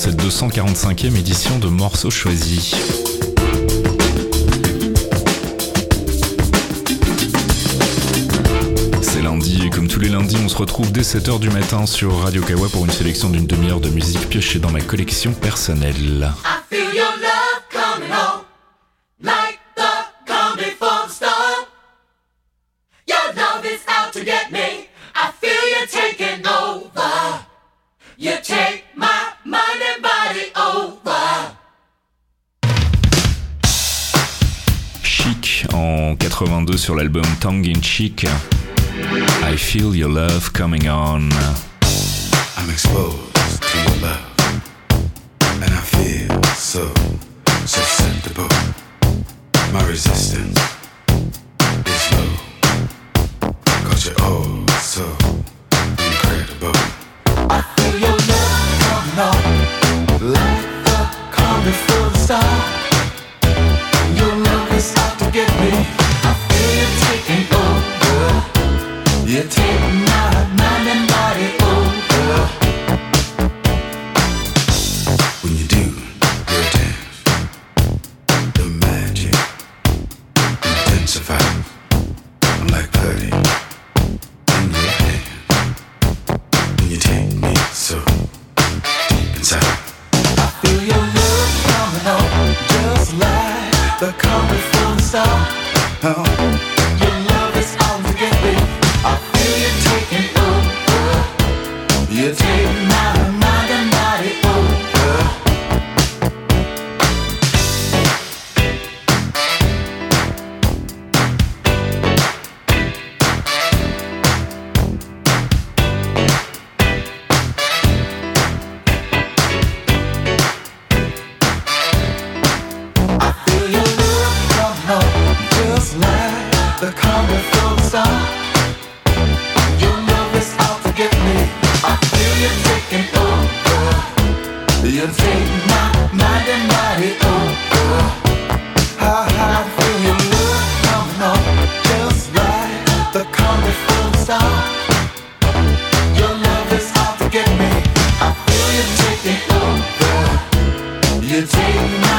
cette 245e édition de Morceaux Choisis. C'est lundi et comme tous les lundis, on se retrouve dès 7h du matin sur Radio Kawa pour une sélection d'une demi-heure de musique piochée dans ma collection personnelle. Chic en 82 sur l'album Tongue in Cheek. I feel your love coming on. I'm exposed to your love, and I feel so susceptible. My resistance. The coming from the start. Oh.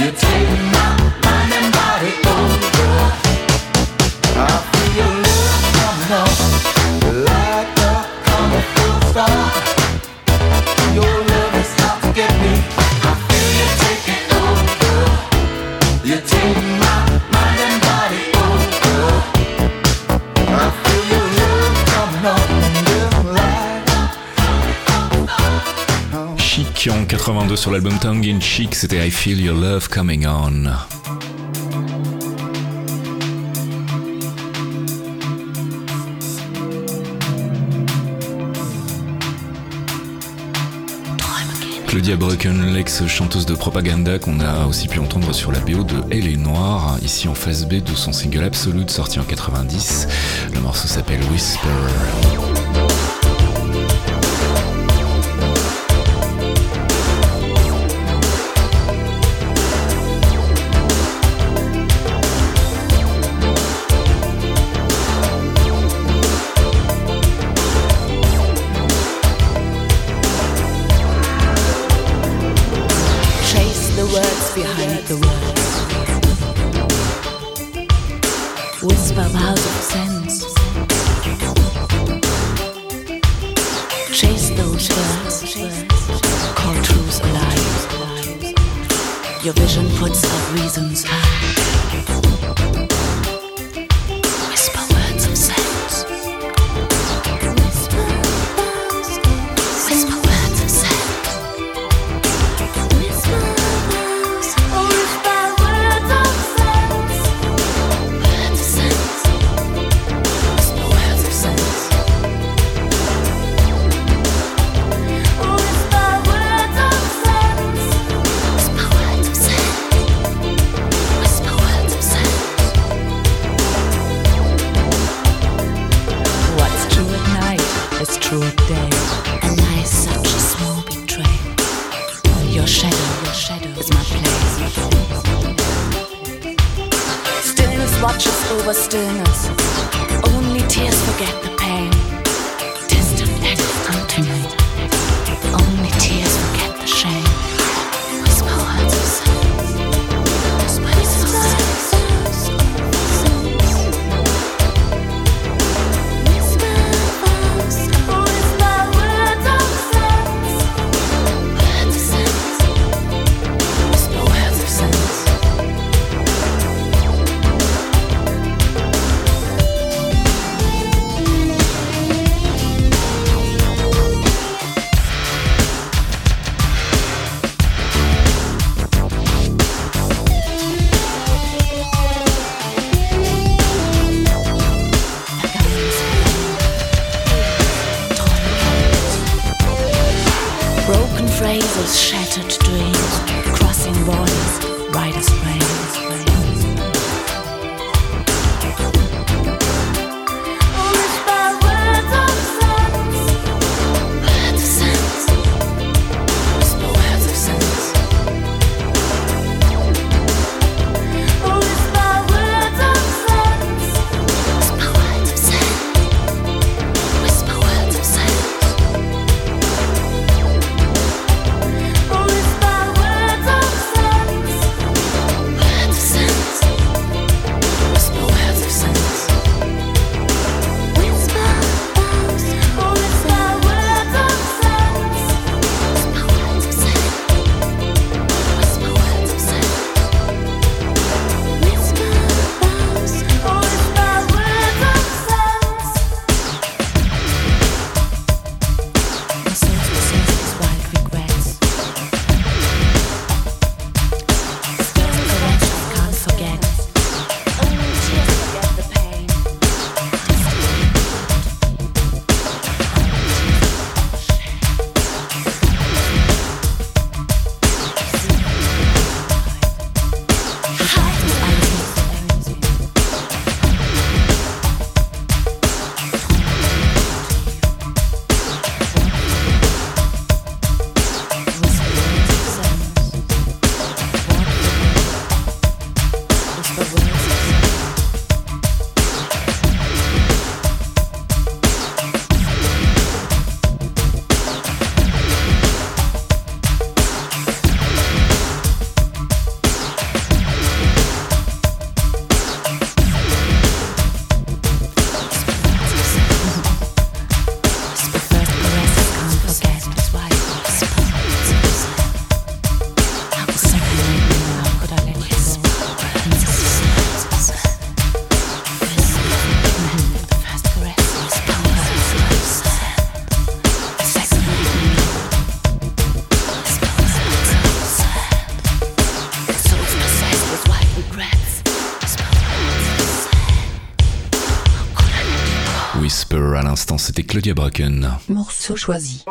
you sur l'album Tongue in Cheek, c'était I Feel Your Love Coming On. Claudia Broken, l'ex-chanteuse de Propaganda qu'on a aussi pu entendre sur la BO de Elle est Noire, ici en phase B de son single Absolute sorti en 90. Le morceau s'appelle. Whisper. C'était Claudia Bracken. Morceau choisi.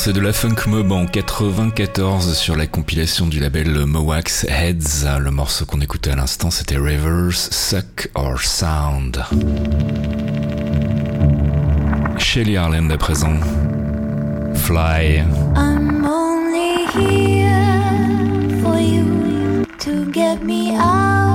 C'est de la funk mob en 94 sur la compilation du label Mowax Heads. Le morceau qu'on écoutait à l'instant c'était Reverse Suck or Sound. Shelly Harland à présent. Fly. I'm only here for you to get me out.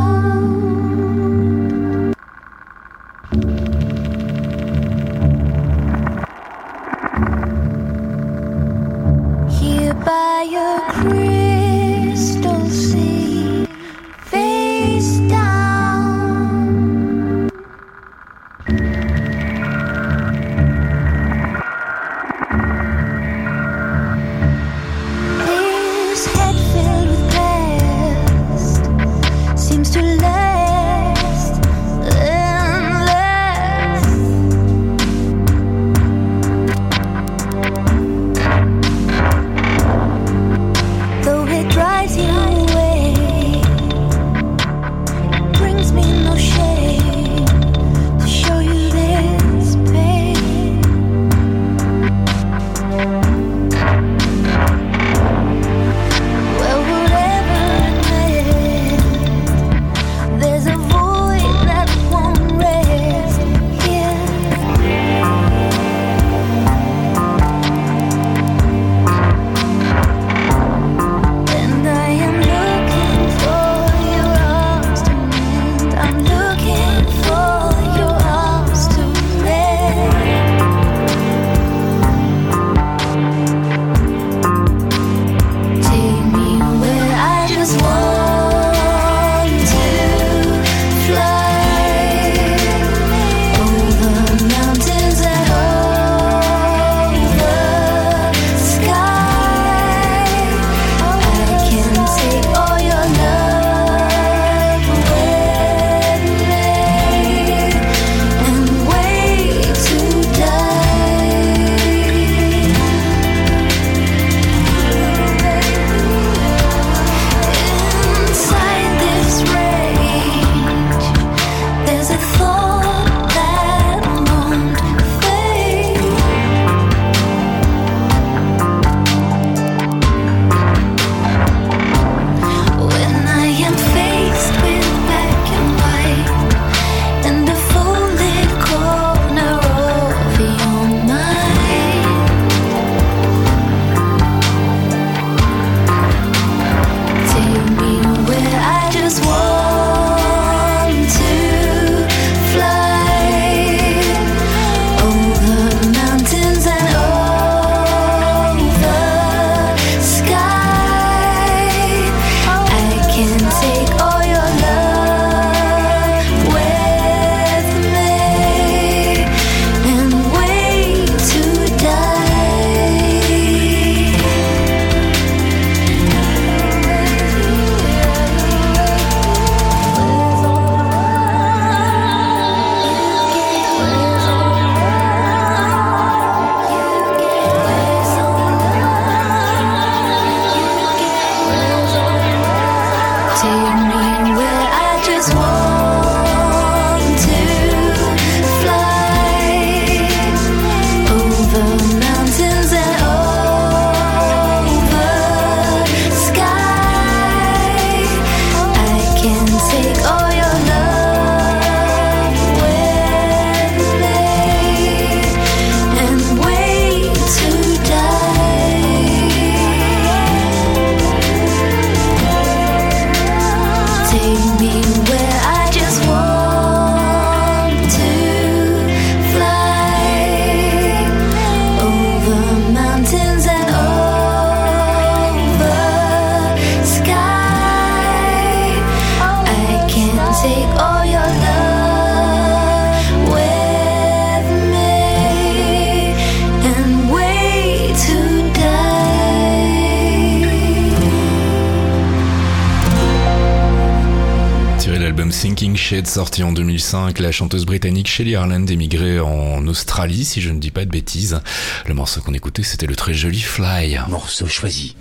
Sortie en 2005, la chanteuse britannique Shelley Harland émigrée en Australie, si je ne dis pas de bêtises. Le morceau qu'on écoutait, c'était le très joli Fly. Morceau choisi.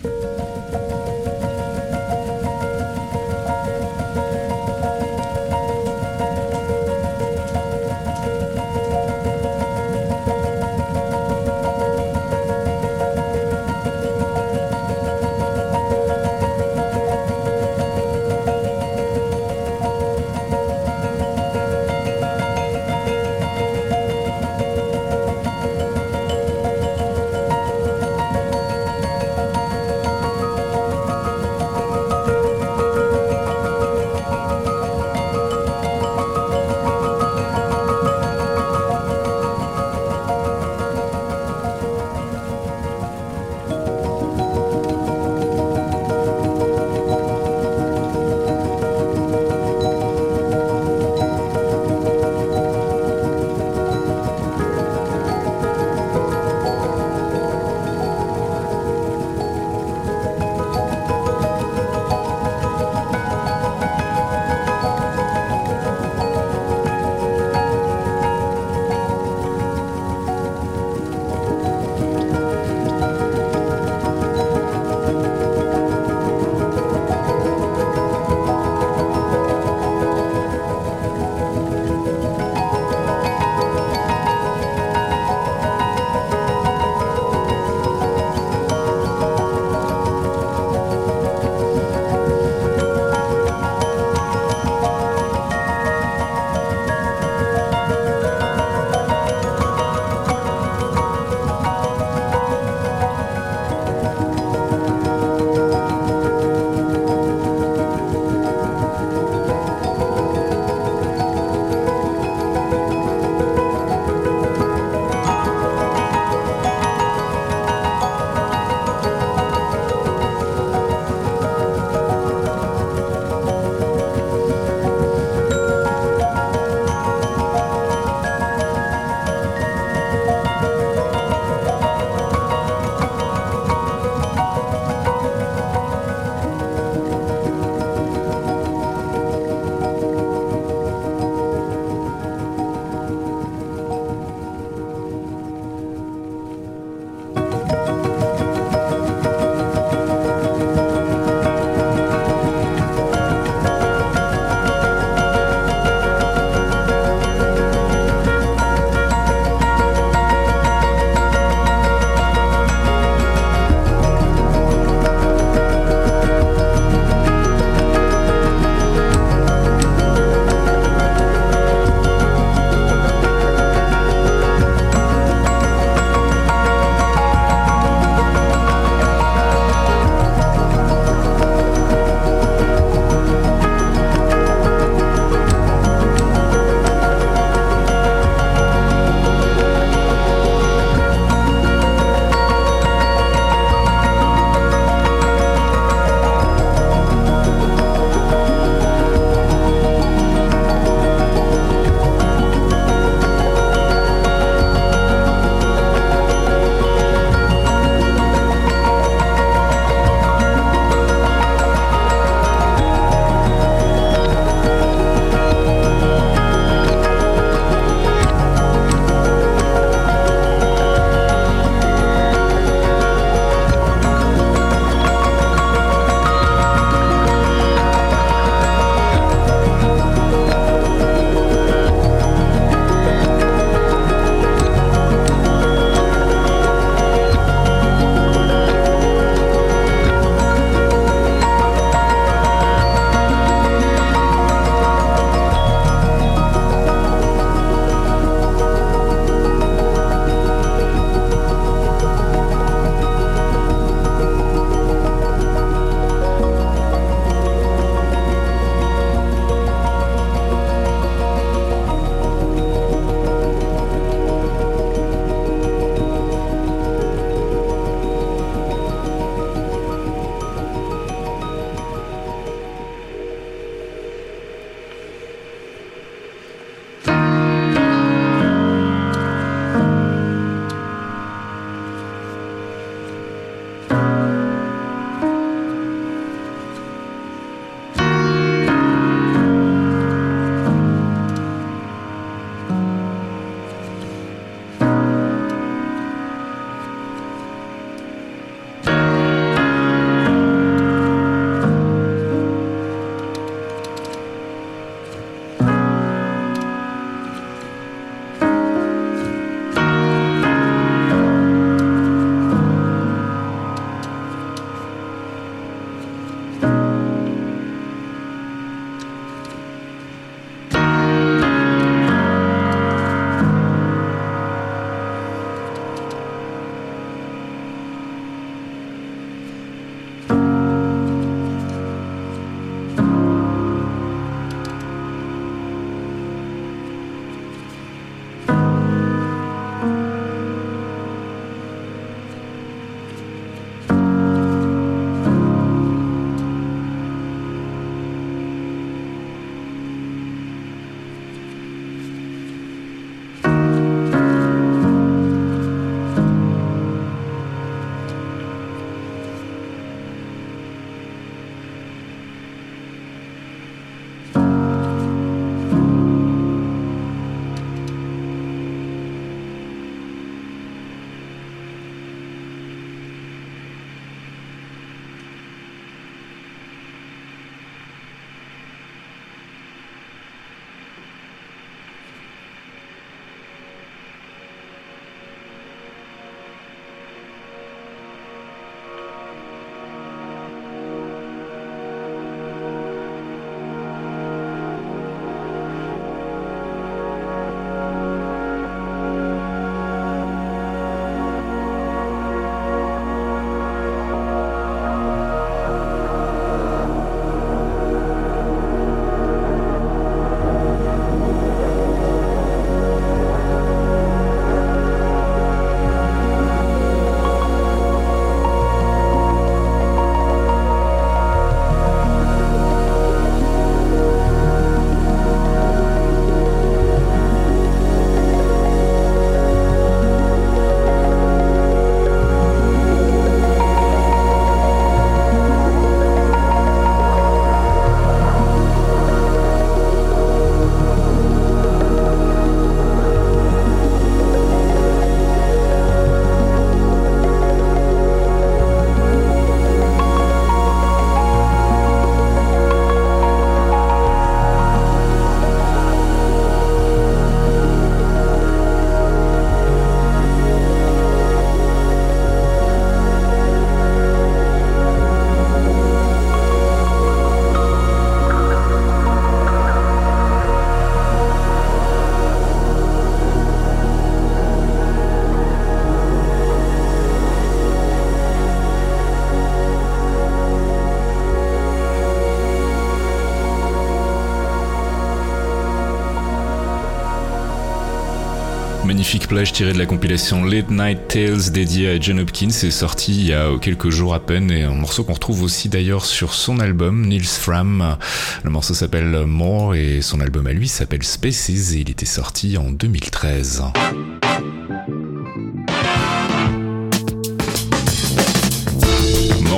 Magnifique plage tiré de la compilation Late Night Tales dédiée à John Hopkins est sorti il y a quelques jours à peine et un morceau qu'on retrouve aussi d'ailleurs sur son album Nils Fram. Le morceau s'appelle More et son album à lui s'appelle Spaces et il était sorti en 2013.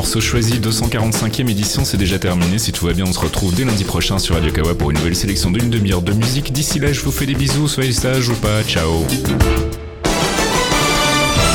Morceau choisi, 245e édition, c'est déjà terminé. Si tout va bien, on se retrouve dès lundi prochain sur Radio Kawa pour une nouvelle sélection d'une demi-heure de musique. D'ici là, je vous fais des bisous, soyez sages ou pas. Ciao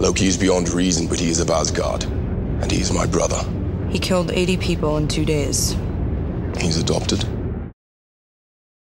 Loki is beyond reason, but he is of Asgard, and he is my brother. He killed 80 people in two days. He's adopted.